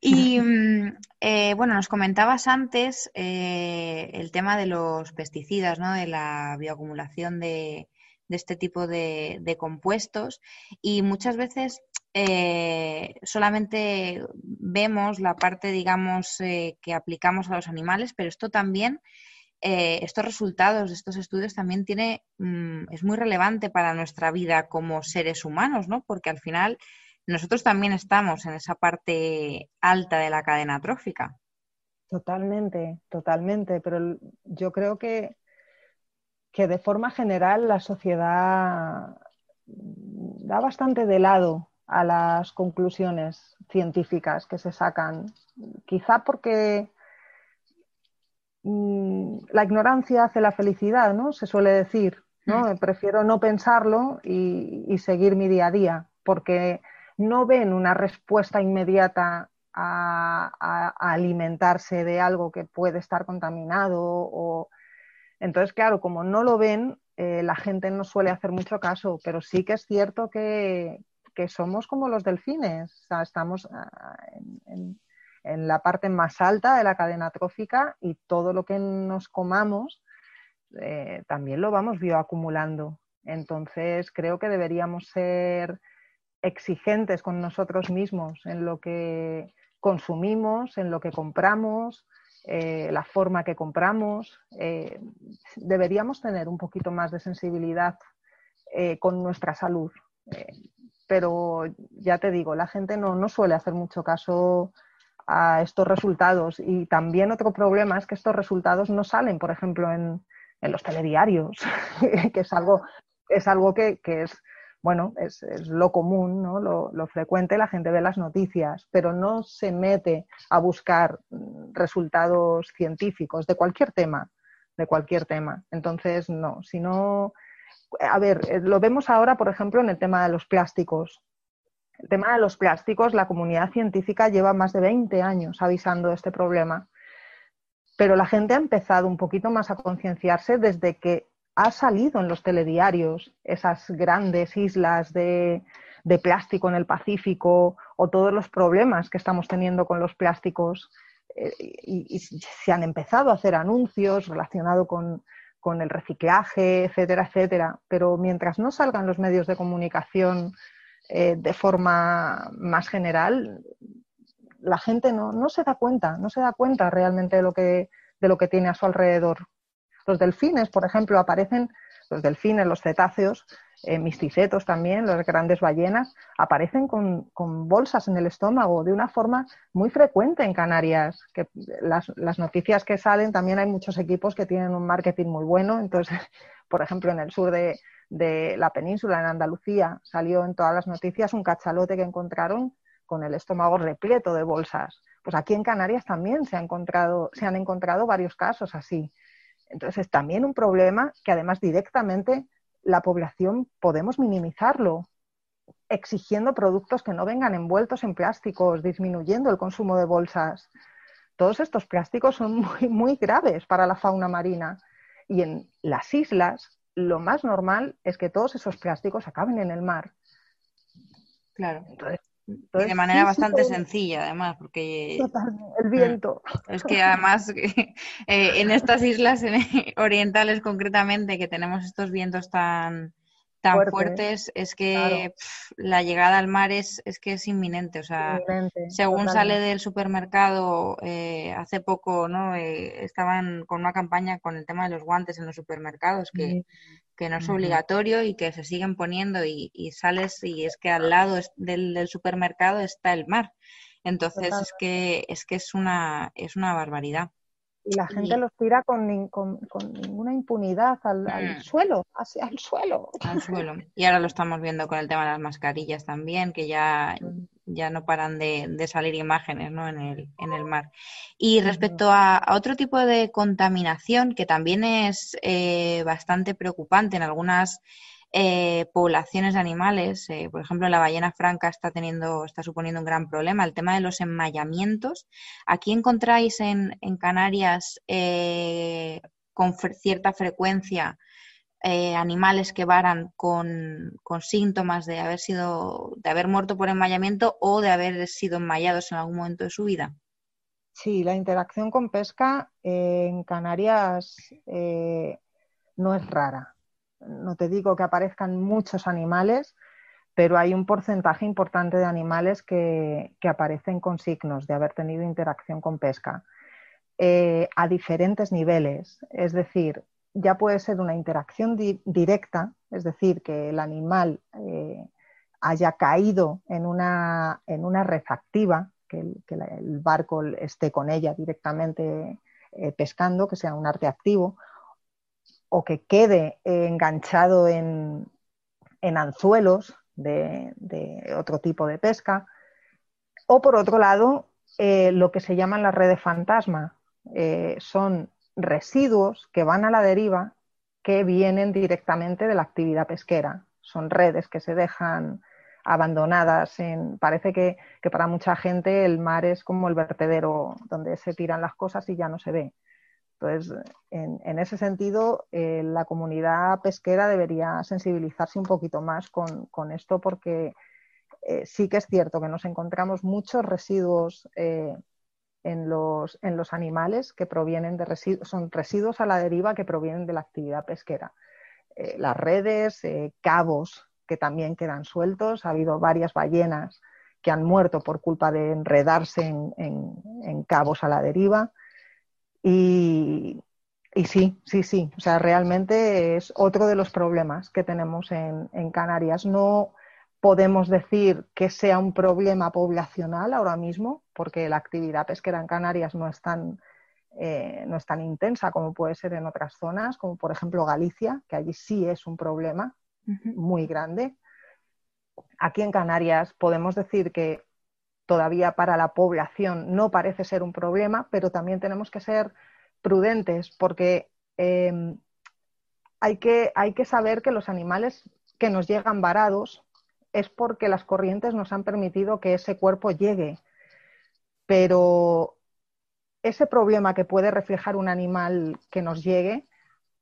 Y mm, eh, bueno, nos comentabas antes eh, el tema de los pesticidas, ¿no? De la bioacumulación de, de este tipo de, de, compuestos y muchas veces eh, solamente vemos la parte, digamos, eh, que aplicamos a los animales, pero esto también, eh, estos resultados de estos estudios también tiene, mm, es muy relevante para nuestra vida como seres humanos, ¿no? Porque al final nosotros también estamos en esa parte alta de la cadena trófica. Totalmente, totalmente, pero yo creo que, que de forma general la sociedad da bastante de lado a las conclusiones científicas que se sacan. Quizá porque mm, la ignorancia hace la felicidad, ¿no? Se suele decir, ¿no? Mm. Prefiero no pensarlo y, seguir mi día a día, porque no ven una respuesta inmediata a, alimentarse de algo que puede estar contaminado o entonces claro como no lo ven eh, la gente no suele hacer mucho caso pero sí que es cierto que, que somos como los delfines, estamos ah, en, la parte más alta de la cadena trófica y todo lo que nos comamos eh, también lo vamos bioacumulando. Entonces creo que deberíamos ser exigentes con nosotros mismos en lo que consumimos, en lo que compramos, eh, la forma que compramos. Eh, deberíamos tener un poquito más de sensibilidad con nuestra salud pero ya te digo, la gente no, suele hacer mucho caso a estos resultados. Y también otro problema es que estos resultados no salen, por ejemplo, en, los telediarios, que es algo, es algo que, es, bueno, es, lo común, ¿no? Lo, lo, frecuente, la gente ve las noticias, pero no se mete a buscar resultados científicos de cualquier tema, de cualquier tema. Entonces, no, si no a ver, eh, lo vemos ahora, por ejemplo, en el tema de los plásticos. El tema de los plásticos, la comunidad científica lleva más de 20 años avisando de este problema, pero la gente ha empezado un poquito más a concienciarse desde que ha salido en los telediarios esas grandes islas de, plástico en el Pacífico o todos los problemas que estamos teniendo con los plásticos eh, y, se han empezado a hacer anuncios relacionados con, el reciclaje, etcétera, etcétera. Pero mientras no salgan los medios de comunicación eh, de forma más general, la gente no, no, se da cuenta, no se da cuenta realmente de lo, que, de lo que tiene a su alrededor. Los delfines, por ejemplo, aparecen, los delfines, los cetáceos, eh, misticetos también, las grandes ballenas, aparecen con, bolsas en el estómago de una forma muy frecuente en Canarias. Las, noticias que salen, también hay muchos equipos que tienen un marketing muy bueno, entonces Por ejemplo, en el sur de, la península, en Andalucía, salió en todas las noticias un cachalote que encontraron con el estómago repleto de bolsas. Pues aquí en Canarias también se, ha encontrado, se han encontrado varios casos así. Entonces, es también un problema que además directamente la población podemos minimizarlo exigiendo productos que no vengan envueltos en plásticos, disminuyendo el consumo de bolsas. Todos estos plásticos son muy, muy graves para la fauna marina. Y en las islas, lo más normal es que todos esos plásticos acaben en el mar. Claro. De manera bastante sencilla, además, porque el viento. Es que además eh, en estas islas orientales concretamente, que tenemos estos vientos tan, tan fuertes es que la llegada al mar es, es que es inminente. O sea, según sale del supermercado, eh, hace poco no eh, estaban con una campaña con el tema de los guantes en los supermercados, que, que no es obligatorio y que se siguen poniendo y, y sales y es que al lado del, del supermercado está el mar. Entonces es que es que es una es una barbaridad y la gente los tira con, con, ninguna impunidad al, mm. suelo, hacia el suelo. Al suelo. Y ahora lo estamos viendo con el tema de las mascarillas también, que ya, mm. ya no paran de, salir imágenes ¿no? en, el, en el mar. Y respecto a, otro tipo de contaminación, que también es eh, bastante preocupante en algunas eh, poblaciones de animales, eh, por ejemplo, la ballena franca está teniendo, está suponiendo un gran problema, el tema de los enmayamientos. Aquí encontráis en, Canarias eh, con cierta frecuencia animales que varan con, síntomas de haber sido, de haber muerto por enmayamiento o de haber sido enmayados en algún momento de su vida. Sí, la interacción con pesca en Canarias no es rara no te digo que aparezcan muchos animales, pero hay un porcentaje importante de animales que, aparecen con signos de haber tenido interacción con pesca eh, a diferentes niveles. Es decir, ya puede ser una interacción directa, es decir, que el animal eh, haya caído en una, en una red activa, que el, barco esté con ella directamente eh, pescando, que sea un arte activo, o que quede enganchado en, anzuelos de, otro tipo de pesca, o por otro lado, eh, lo que se llaman las redes fantasma. Eh, son residuos que van a la deriva que vienen directamente de la actividad pesquera. Son redes que se dejan abandonadas. En, parece que, que, para mucha gente el mar es como el vertedero donde se tiran las cosas y ya no se ve. Entonces, en, ese sentido, eh, la comunidad pesquera debería sensibilizarse un poquito más con, esto porque eh, sí que es cierto que nos encontramos muchos residuos eh, en, los, en, los, animales que provienen de residuos, son residuos a la deriva que provienen de la actividad pesquera. las redes, cabos que también quedan sueltos, ha habido varias ballenas que han muerto por culpa de enredarse en cabos a la deriva. Y, sí, sí, sí. O sea, realmente es otro de los problemas que tenemos en, Canarias. No podemos decir que sea un problema poblacional ahora mismo, porque la actividad pesquera en Canarias no es tan, eh, no es tan intensa como puede ser en otras zonas, como por ejemplo Galicia, que allí sí es un problema muy grande. Aquí en Canarias podemos decir que todavía para la población no parece ser un problema, pero también tenemos que ser prudentes porque em, hay, que, hay que saber que los animales que nos llegan varados es porque las corrientes nos han permitido que ese cuerpo llegue. Pero ese problema que puede reflejar un animal que nos llegue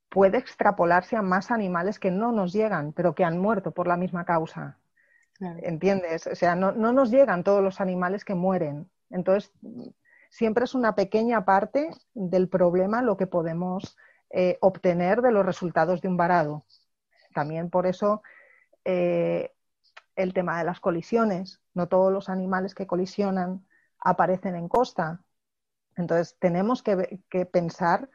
puede extrapolarse a más animales que no nos llegan, pero que han muerto por la misma causa. ¿Entiendes? O sea, no, nos llegan todos los animales que mueren. Entonces, siempre es una pequeña parte del problema lo que podemos eh, obtener de los resultados de un varado. También por eso eh, el tema de las colisiones. No todos los animales que colisionan aparecen en costa. Entonces, tenemos que pensar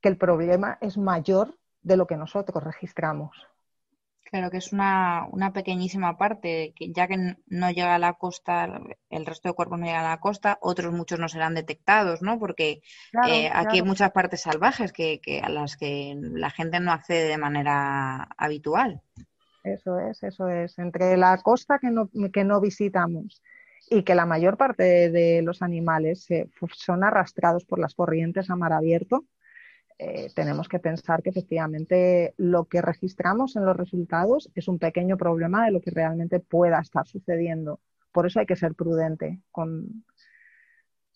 que el problema es mayor de lo que nosotros registramos. Claro que es una, una, pequeñísima parte, que ya que no llega a la costa, el resto de cuerpos no llegan a la costa, otros muchos no serán detectados, ¿no? Porque eh, aquí hay muchas partes salvajes que, que, a las que la gente no accede de manera habitual. Eso es, eso es. Entre la costa que no, que no visitamos y que la mayor parte de los animales son arrastrados por las corrientes a mar abierto, eh, tenemos que pensar que efectivamente lo que registramos en los resultados es un pequeño problema de lo que realmente pueda estar sucediendo. Por eso hay que ser prudente con,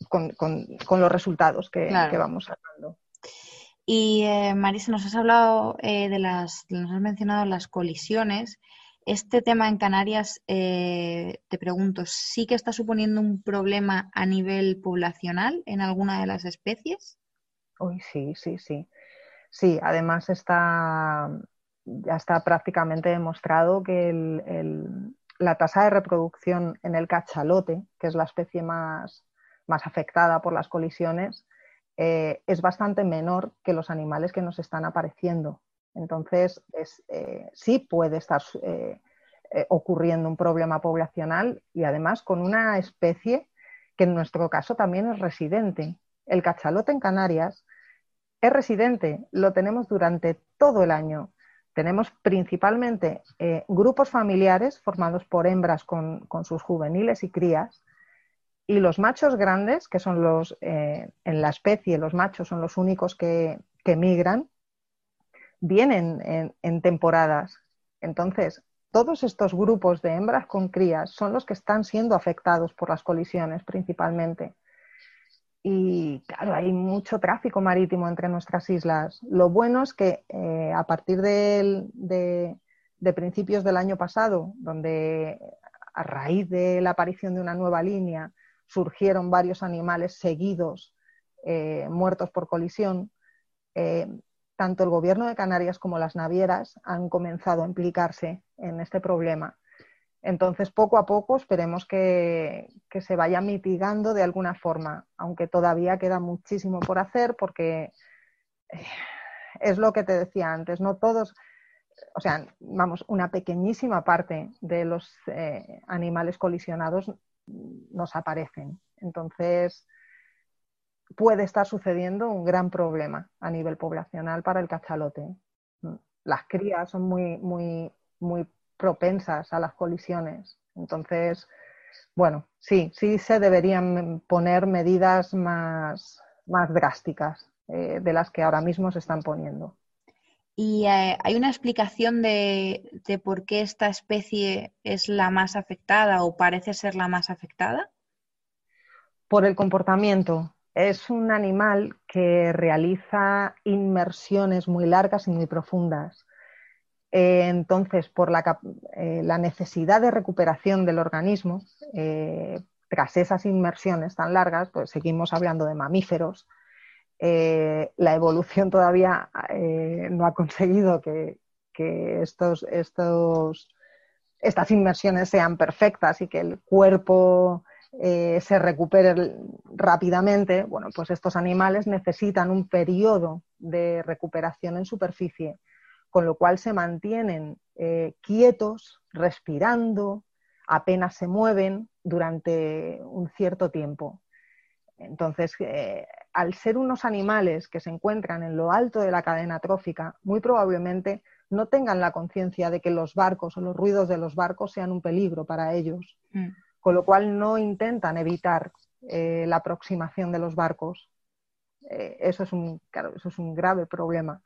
con, los resultados que, vamos sacando. Y eh, Marisa, nos has hablado eh, de las, nos has mencionado las colisiones. Este tema en Canarias, te pregunto, ¿sí que está suponiendo un problema a nivel poblacional en alguna de las especies? Uy, sí, sí, sí. Sí, además está, ya está prácticamente demostrado que la tasa de reproducción en el cachalote, que es la especie más, afectada por las colisiones, eh, es bastante menor que los animales que nos están apareciendo. Entonces, eh, sí puede estar eh, ocurriendo un problema poblacional y además con una especie que en nuestro caso también es residente. El cachalote en Canarias es residente, lo tenemos durante todo el año. Tenemos principalmente eh, grupos familiares formados por hembras con, sus juveniles y crías, y los machos grandes, que son los, eh, en la especie, los machos son los únicos que, migran, vienen en, en temporadas. Entonces, todos estos grupos de hembras con crías son los que están siendo afectados por las colisiones principalmente. Y claro, hay mucho tráfico marítimo entre nuestras islas. Lo bueno es que eh, a partir de, principios del año pasado, donde a raíz de la aparición de una nueva línea surgieron varios animales seguidos eh, muertos por colisión, eh, tanto el gobierno de Canarias como las navieras han comenzado a implicarse en este problema entonces, poco a poco esperemos que, se vaya mitigando de alguna forma, aunque todavía queda muchísimo por hacer porque eh, es lo que te decía antes, no todos, o sea, vamos, una pequeñísima parte de los eh, animales colisionados nos aparecen. Entonces, puede estar sucediendo un gran problema a nivel poblacional para el cachalote. Las crías son muy, muy, muy propensas a las colisiones. Entonces, bueno, sí, sí se deberían poner medidas más, más drásticas eh, de las que ahora mismo se están poniendo. ¿Y eh, hay una explicación de, de, por qué esta especie es la más afectada o parece ser la más afectada? Por el comportamiento. Es un animal que realiza inmersiones muy largas y muy profundas. Eh, entonces, por eh, la, necesidad de recuperación del organismo, eh, tras esas inmersiones tan largas, pues seguimos hablando de mamíferos. la evolución todavía no ha conseguido que, estas inmersiones sean perfectas y que el cuerpo se recupere rápidamente. Bueno, pues estos animales necesitan un periodo de recuperación en superficie con lo cual se mantienen eh, quietos, respirando, apenas se mueven durante un cierto tiempo. Entonces, eh, al ser unos animales que se encuentran en lo alto de la cadena trófica, muy probablemente no tengan la conciencia de que los barcos o los ruidos de los barcos sean un peligro para ellos, mm. con lo cual no intentan evitar eh, la aproximación de los barcos. eso, es un, eso es un grave problema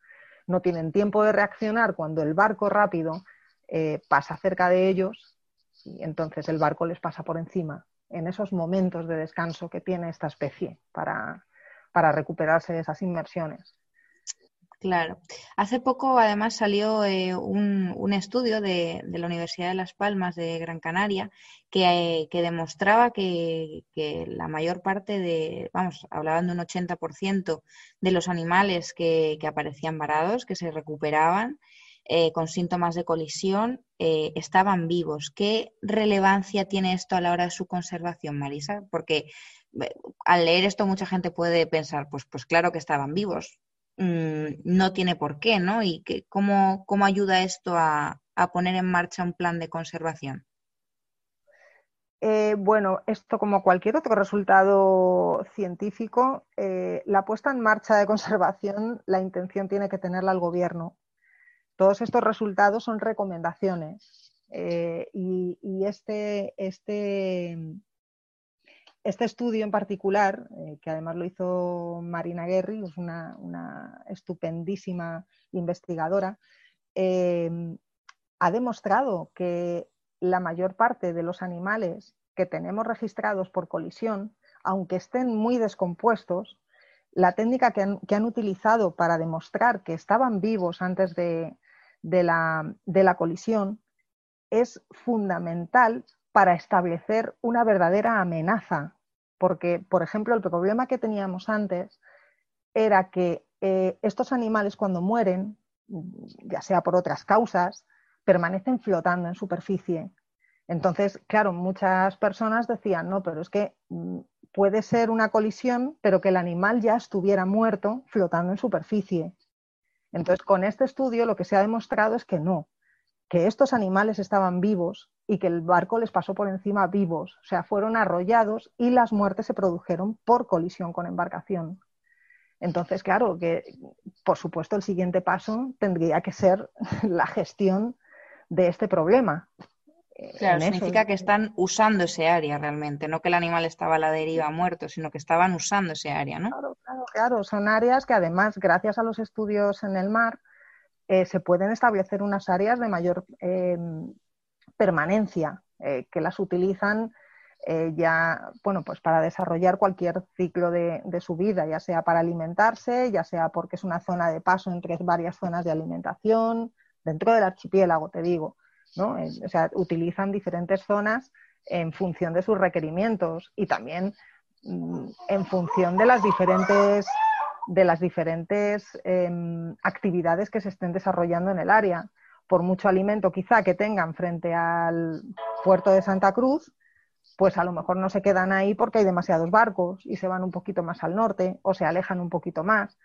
no tienen tiempo de reaccionar cuando el barco rápido eh, pasa cerca de ellos y entonces el barco les pasa por encima en esos momentos de descanso que tiene esta especie para, para recuperarse de esas inmersiones. Claro. Hace poco, además, salió eh, un, estudio de, la Universidad de Las Palmas de Gran Canaria que, demostraba que, la mayor parte de, vamos, hablaban de un 80% de los animales que, aparecían varados, que se recuperaban eh, con síntomas de colisión, eh, estaban vivos. ¿Qué relevancia tiene esto a la hora de su conservación, Marisa? Porque al leer esto mucha gente puede pensar, pues, pues claro que estaban vivos, Mm, no tiene por qué, ¿no? Y que, cómo, cómo ayuda esto a, a poner en marcha un plan de conservación? Eh, bueno, esto como cualquier otro resultado científico, eh, la puesta en marcha de conservación, la intención tiene que tenerla el gobierno. Todos estos resultados son recomendaciones eh, y, este, este, este, estudio en particular, que además lo hizo Marina Guerri, es una, estupendísima investigadora, ha demostrado que la mayor parte de los animales que tenemos registrados por colisión, aunque estén muy descompuestos, la técnica que han, utilizado para demostrar que estaban vivos antes de la colisión es fundamental para establecer una verdadera amenaza. Porque, por ejemplo, el problema que teníamos antes era que eh, estos animales cuando mueren, ya sea por otras causas, permanecen flotando en superficie. Entonces, claro, muchas personas decían, no, pero es que mm, puede ser una colisión, pero que el animal ya estuviera muerto flotando en superficie. Entonces, con este estudio lo que se ha demostrado es que no, que estos animales estaban vivos y que el barco les pasó por encima vivos, o sea, fueron arrollados y las muertes se produjeron por colisión con embarcación. Entonces, claro, que por supuesto el siguiente paso tendría que ser la gestión de este problema. Claro, significa que están usando ese área realmente, no que el animal estaba a la deriva muerto, sino que estaban usando ese área, ¿no? Claro, claro, claro. Son áreas que además, gracias a los estudios en el mar, eh, se pueden establecer unas áreas de mayor em, permanencia, eh, que las utilizan eh, ya, bueno, pues para desarrollar cualquier ciclo de, de, su vida, ya sea para alimentarse, ya sea porque es una zona de paso entre varias zonas de alimentación, dentro del archipiélago, te digo. ¿no? Eh, o sea, utilizan diferentes zonas en función de sus requerimientos y también mm, en función de las diferentes de las diferentes em, actividades que se estén desarrollando en el área. Por mucho alimento quizá que tengan frente al puerto de Santa Cruz, pues a lo mejor no se quedan ahí porque hay demasiados barcos y se van un poquito más al norte o se alejan un poquito más.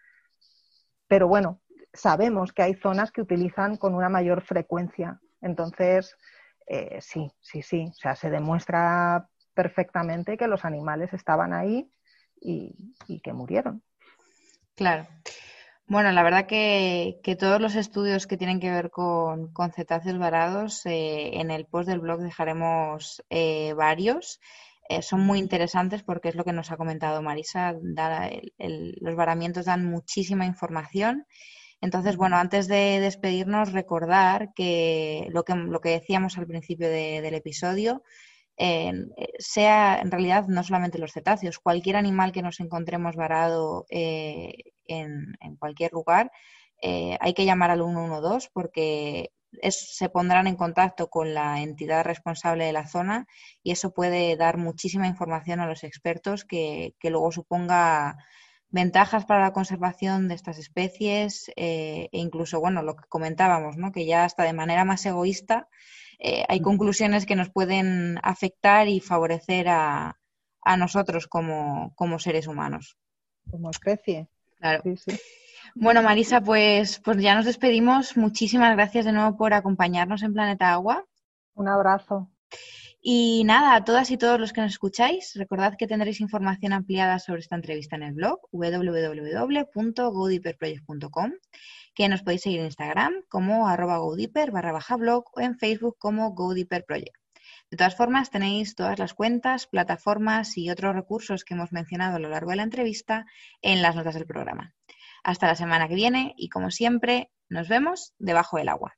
Pero bueno, sabemos que hay zonas que utilizan con una mayor frecuencia entonces, eh, sí, sí, sí, o sea, se demuestra perfectamente que los animales estaban ahí y, que murieron. Claro. Bueno, la verdad que, todos los estudios que tienen que ver con, cetáceos varados, eh, en el post del blog dejaremos eh, varios. son muy interesantes porque es lo que nos ha comentado Marisa. los varamientos dan muchísima información entonces, bueno, antes de despedirnos, recordar que lo que, lo que decíamos al principio del episodio, eh, sea en realidad no solamente los cetáceos, cualquier animal que nos encontremos varado eh, en, cualquier lugar, eh, hay que llamar al 112 porque se pondrán en contacto con la entidad responsable de la zona y eso puede dar muchísima información a los expertos que, que luego suponga ventajas para la conservación de estas especies e incluso, bueno, lo que comentábamos, ¿no? que ya hasta de manera más egoísta eh, hay conclusiones que nos pueden afectar y favorecer a, nosotros como, seres humanos. Como especie. Claro. Bueno, Marisa, pues, pues ya nos despedimos. Muchísimas gracias de nuevo por acompañarnos en Planeta Agua. Un abrazo. Y nada, a todas y todos los que nos escucháis, recordad que tendréis información ampliada sobre esta entrevista en el blog www.godiperproject.com, que nos podéis seguir en Instagram como arroba barra baja blog o en Facebook como godiperproject. De todas formas, tenéis todas las cuentas, plataformas y otros recursos que hemos mencionado a lo largo de la entrevista en las notas del programa. Hasta la semana que viene y como siempre, nos vemos debajo del agua.